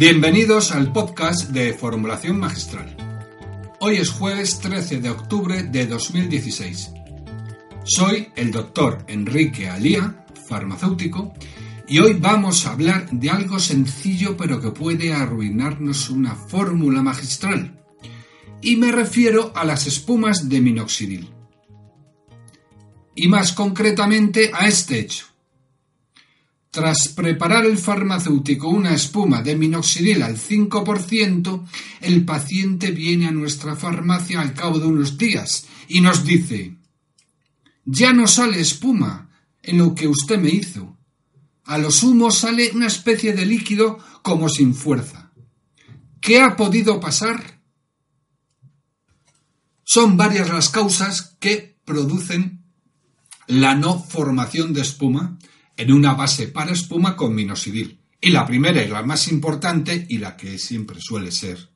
Bienvenidos al podcast de Formulación Magistral. Hoy es jueves 13 de octubre de 2016. Soy el doctor Enrique Alía, farmacéutico, y hoy vamos a hablar de algo sencillo pero que puede arruinarnos una fórmula magistral. Y me refiero a las espumas de minoxidil. Y más concretamente a este hecho. Tras preparar el farmacéutico una espuma de minoxidil al 5%, el paciente viene a nuestra farmacia al cabo de unos días y nos dice Ya no sale espuma en lo que usted me hizo. A lo sumo sale una especie de líquido como sin fuerza. ¿Qué ha podido pasar? Son varias las causas que producen la no formación de espuma en una base para espuma con minoxidil. Y la primera y la más importante, y la que siempre suele ser,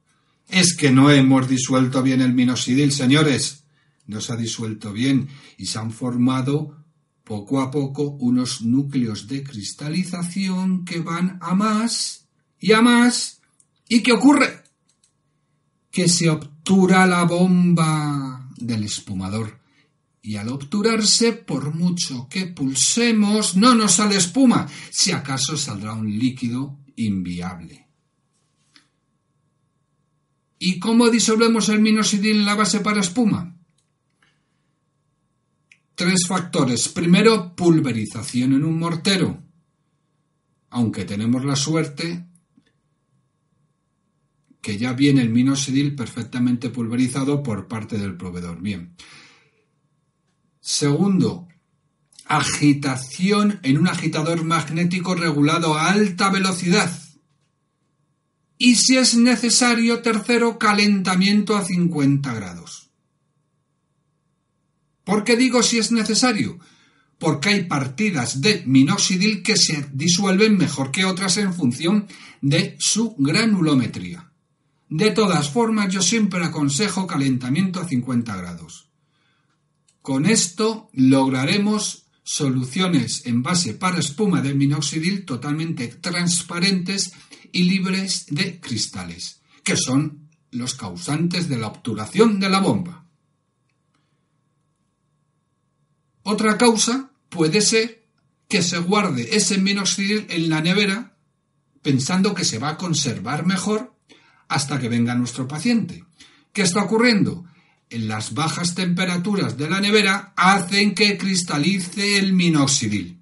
es que no hemos disuelto bien el minoxidil, señores. No se ha disuelto bien y se han formado poco a poco unos núcleos de cristalización que van a más y a más. ¿Y qué ocurre? Que se obtura la bomba del espumador y al obturarse, por mucho que pulsemos, no nos sale espuma, si acaso saldrá un líquido inviable. ¿Y cómo disolvemos el minoxidil en la base para espuma? Tres factores. Primero, pulverización en un mortero. Aunque tenemos la suerte que ya viene el minoxidil perfectamente pulverizado por parte del proveedor. Bien. Segundo, agitación en un agitador magnético regulado a alta velocidad. Y si es necesario, tercero, calentamiento a 50 grados. ¿Por qué digo si es necesario? Porque hay partidas de minoxidil que se disuelven mejor que otras en función de su granulometría. De todas formas, yo siempre aconsejo calentamiento a 50 grados. Con esto lograremos soluciones en base para espuma de minoxidil totalmente transparentes y libres de cristales, que son los causantes de la obturación de la bomba. Otra causa puede ser que se guarde ese minoxidil en la nevera pensando que se va a conservar mejor hasta que venga nuestro paciente. ¿Qué está ocurriendo? En las bajas temperaturas de la nevera hacen que cristalice el minoxidil.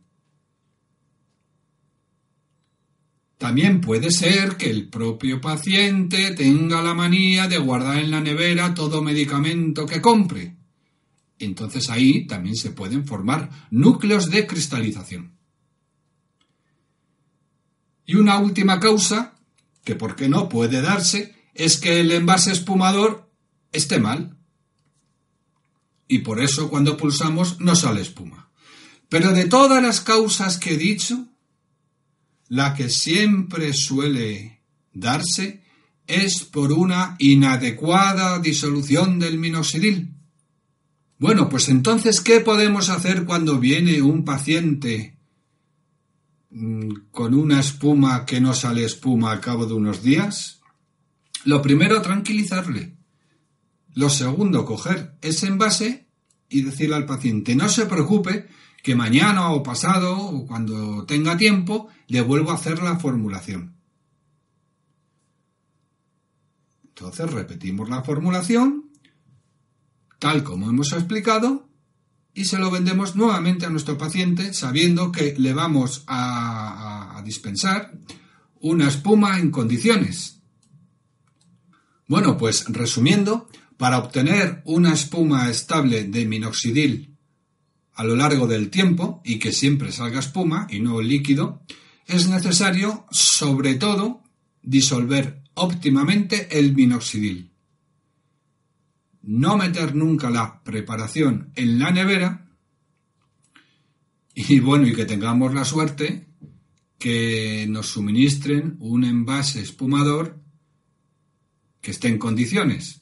También puede ser que el propio paciente tenga la manía de guardar en la nevera todo medicamento que compre. Entonces ahí también se pueden formar núcleos de cristalización. Y una última causa, que por qué no puede darse, es que el envase espumador esté mal y por eso cuando pulsamos no sale espuma. Pero de todas las causas que he dicho, la que siempre suele darse es por una inadecuada disolución del minoxidil. Bueno, pues entonces, ¿qué podemos hacer cuando viene un paciente mm, con una espuma que no sale espuma al cabo de unos días? Lo primero, tranquilizarle. Lo segundo, coger ese envase y decirle al paciente, no se preocupe, que mañana o pasado o cuando tenga tiempo le vuelvo a hacer la formulación. Entonces repetimos la formulación, tal como hemos explicado, y se lo vendemos nuevamente a nuestro paciente sabiendo que le vamos a, a dispensar una espuma en condiciones. Bueno, pues resumiendo, para obtener una espuma estable de minoxidil a lo largo del tiempo y que siempre salga espuma y no líquido, es necesario, sobre todo, disolver óptimamente el minoxidil. No meter nunca la preparación en la nevera y bueno, y que tengamos la suerte que nos suministren un envase espumador que esté en condiciones,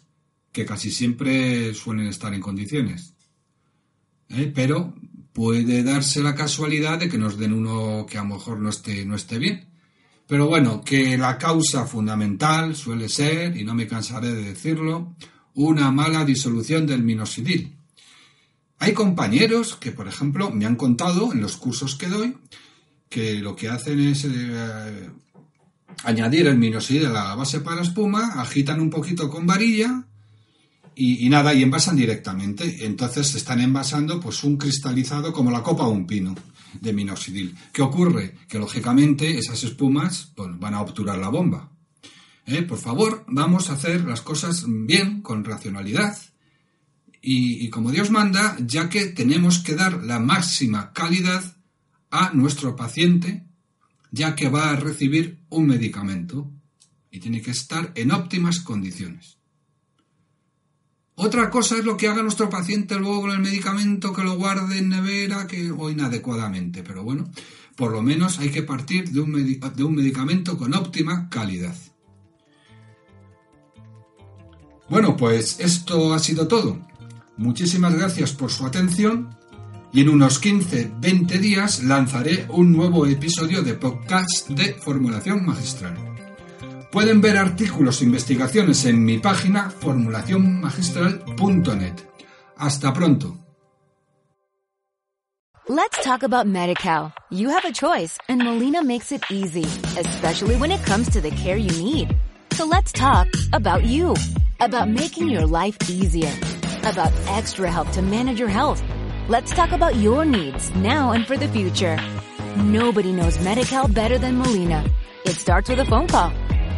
que casi siempre suelen estar en condiciones. ¿Eh? Pero puede darse la casualidad de que nos den uno que a lo mejor no esté, no esté bien. Pero bueno, que la causa fundamental suele ser, y no me cansaré de decirlo, una mala disolución del minoxidil. Hay compañeros que, por ejemplo, me han contado en los cursos que doy que lo que hacen es eh, añadir el minoxidil a la base para espuma, agitan un poquito con varilla y, nada, y envasan directamente. Entonces están envasando pues un cristalizado como la copa o un pino de minoxidil. ¿Qué ocurre? Que lógicamente esas espumas van a obturar la bomba. ¿Eh? Por favor, vamos a hacer las cosas bien, con racionalidad y como Dios manda, ya que tenemos que dar la máxima calidad a nuestro paciente, ya que va a recibir un medicamento y tiene que estar en óptimas condiciones. Otra cosa es lo que haga nuestro paciente luego con el medicamento, que lo guarde en nevera que, o inadecuadamente. Pero bueno, por lo menos hay que partir de un, de un medicamento con óptima calidad. Bueno, pues esto ha sido todo. Muchísimas gracias por su atención y en unos 15-20 días lanzaré un nuevo episodio de podcast de formulación magistral. Pueden ver artículos e investigaciones en mi página formulacionmagistral.net. Hasta pronto. Let's talk about MediCal. You have a choice and Molina makes it easy, especially when it comes to the care you need. So let's talk about you, about making your life easier, about extra help to manage your health. Let's talk about your needs now and for the future. Nobody knows MediCal better than Molina. It starts with a phone call